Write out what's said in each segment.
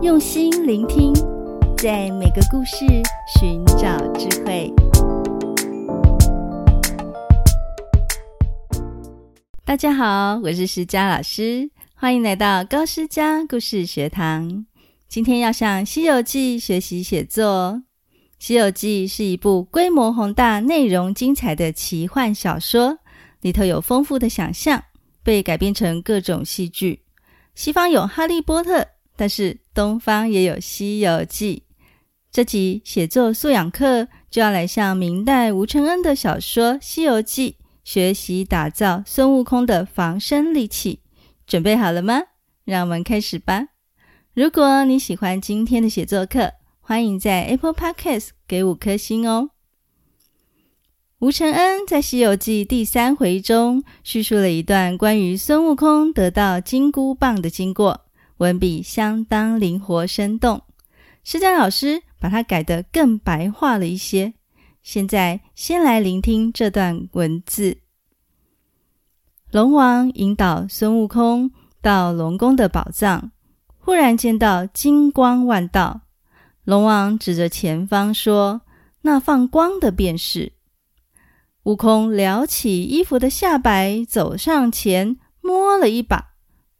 用心聆听，在每个故事寻找智慧。大家好，我是诗佳老师，欢迎来到高诗佳故事学堂。今天要向《西游记》学习写作。《西游记》是一部规模宏大、内容精彩的奇幻小说，里头有丰富的想象，被改编成各种戏剧。西方有《哈利波特》，但是东方也有《西游记》。这集写作素养课就要来向明代吴承恩的小说《西游记》。学习打造孙悟空的防身利器，准备好了吗？让我们开始吧。如果你喜欢今天的写作课，欢迎在 Apple Podcast 给五颗星哦。吴承恩在《西游记》第三回中叙述了一段关于孙悟空得到金箍棒的经过，文笔相当灵活生动。施展老师把它改得更白话了一些。现在先来聆听这段文字。龙王引导孙悟空到龙宫的宝藏，忽然见到金光万道。龙王指着前方说：“那放光的便是。”悟空撩起衣服的下摆，走上前摸了一把，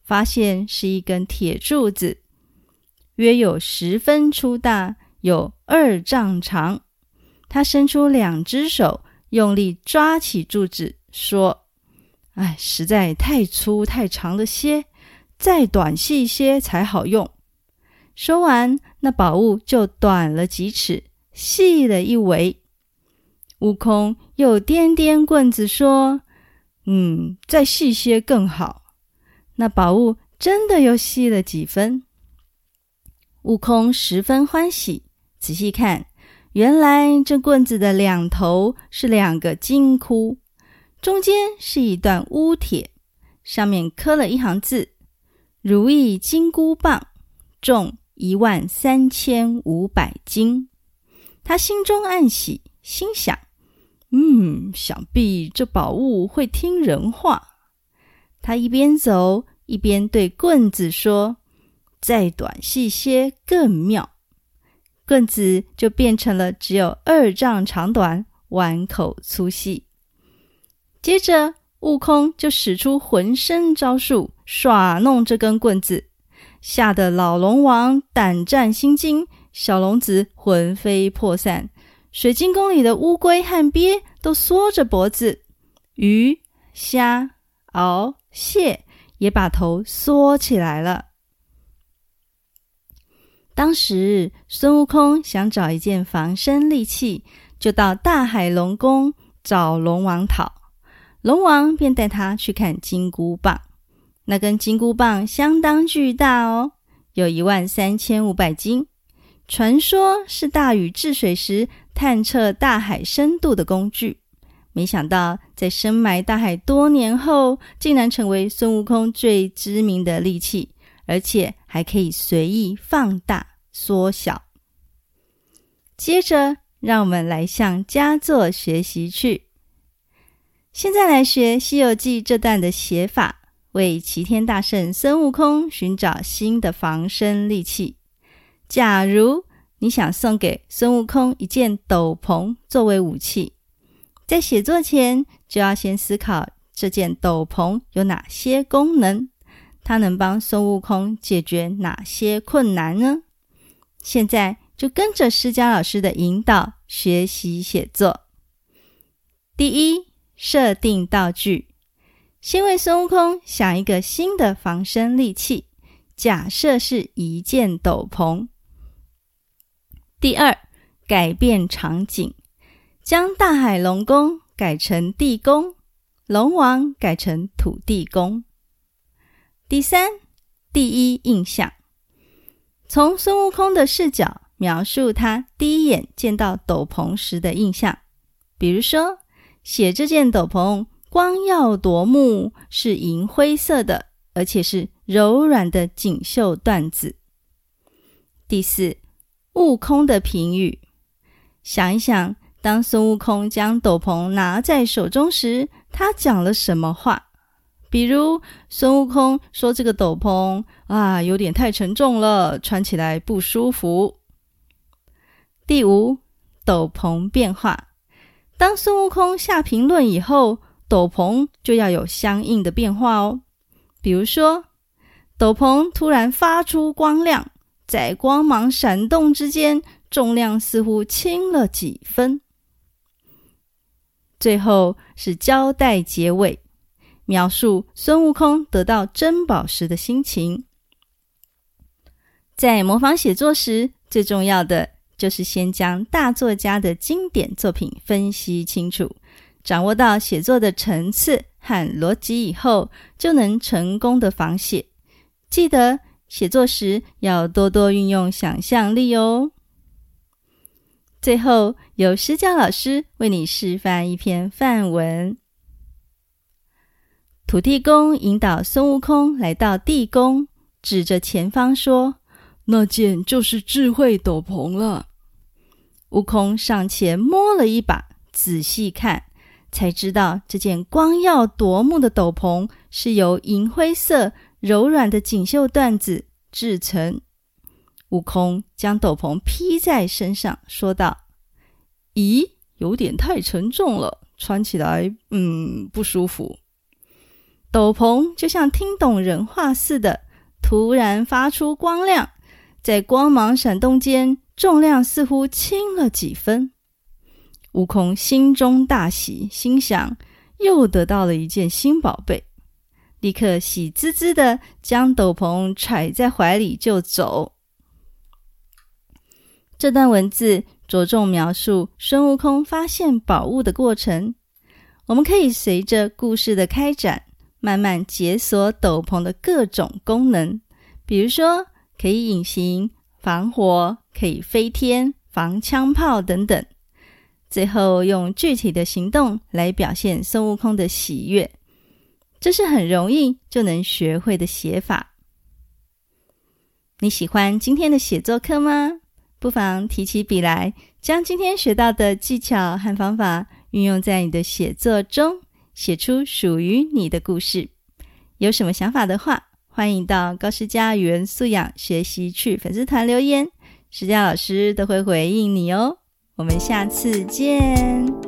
发现是一根铁柱子，约有十分粗大，有二丈长。他伸出两只手，用力抓起柱子，说：“哎，实在太粗太长了些，再短细些才好用。”说完，那宝物就短了几尺，细了一围。悟空又掂掂棍子，说：“嗯，再细些更好。”那宝物真的又细了几分。悟空十分欢喜，仔细看。原来这棍子的两头是两个金箍，中间是一段乌铁，上面刻了一行字：“如意金箍棒，重一万三千五百斤。”他心中暗喜，心想：“嗯，想必这宝物会听人话。”他一边走一边对棍子说：“再短细些更妙。”棍子就变成了只有二丈长短，碗口粗细。接着，悟空就使出浑身招数耍弄这根棍子，吓得老龙王胆战心惊，小龙子魂飞魄散，水晶宫里的乌龟和鳖都缩着脖子，鱼、虾、螯、蟹也把头缩起来了。当时孙悟空想找一件防身利器，就到大海龙宫找龙王讨。龙王便带他去看金箍棒。那根金箍棒相当巨大哦，有一万三千五百斤。传说是大禹治水时探测大海深度的工具。没想到在深埋大海多年后，竟然成为孙悟空最知名的利器。而且还可以随意放大、缩小。接着，让我们来向佳作学习去。现在来学《西游记》这段的写法，为齐天大圣孙悟空寻找新的防身利器。假如你想送给孙悟空一件斗篷作为武器，在写作前就要先思考这件斗篷有哪些功能。它能帮孙悟空解决哪些困难呢？现在就跟着施佳老师的引导学习写作。第一，设定道具，先为孙悟空想一个新的防身利器，假设是一件斗篷。第二，改变场景，将大海龙宫改成地宫，龙王改成土地公。第三，第一印象，从孙悟空的视角描述他第一眼见到斗篷时的印象。比如说，写这件斗篷光耀夺目，是银灰色的，而且是柔软的锦绣缎子。第四，悟空的评语，想一想，当孙悟空将斗篷拿在手中时，他讲了什么话？比如孙悟空说：“这个斗篷啊，有点太沉重了，穿起来不舒服。”第五，斗篷变化。当孙悟空下评论以后，斗篷就要有相应的变化哦。比如说，斗篷突然发出光亮，在光芒闪动之间，重量似乎轻了几分。最后是交代结尾。描述孙悟空得到珍宝时的心情。在模仿写作时，最重要的就是先将大作家的经典作品分析清楚，掌握到写作的层次和逻辑以后，就能成功的仿写。记得写作时要多多运用想象力哦。最后，由诗佳老师为你示范一篇范文。土地公引导孙悟空来到地宫，指着前方说：“那件就是智慧斗篷了。”悟空上前摸了一把，仔细看，才知道这件光耀夺目的斗篷是由银灰色柔软的锦绣缎子制成。悟空将斗篷披在身上，说道：“咦，有点太沉重了，穿起来，嗯，不舒服。”斗篷就像听懂人话似的，突然发出光亮，在光芒闪动间，重量似乎轻了几分。悟空心中大喜，心想又得到了一件新宝贝，立刻喜滋滋的将斗篷揣在怀里就走。这段文字着重描述孙悟空发现宝物的过程，我们可以随着故事的开展。慢慢解锁斗篷的各种功能，比如说可以隐形、防火、可以飞天、防枪炮等等。最后用具体的行动来表现孙悟空的喜悦，这是很容易就能学会的写法。你喜欢今天的写作课吗？不妨提起笔来，将今天学到的技巧和方法运用在你的写作中。写出属于你的故事，有什么想法的话，欢迎到高诗佳语文素养学习去粉丝团留言，诗佳老师都会回应你哦。我们下次见。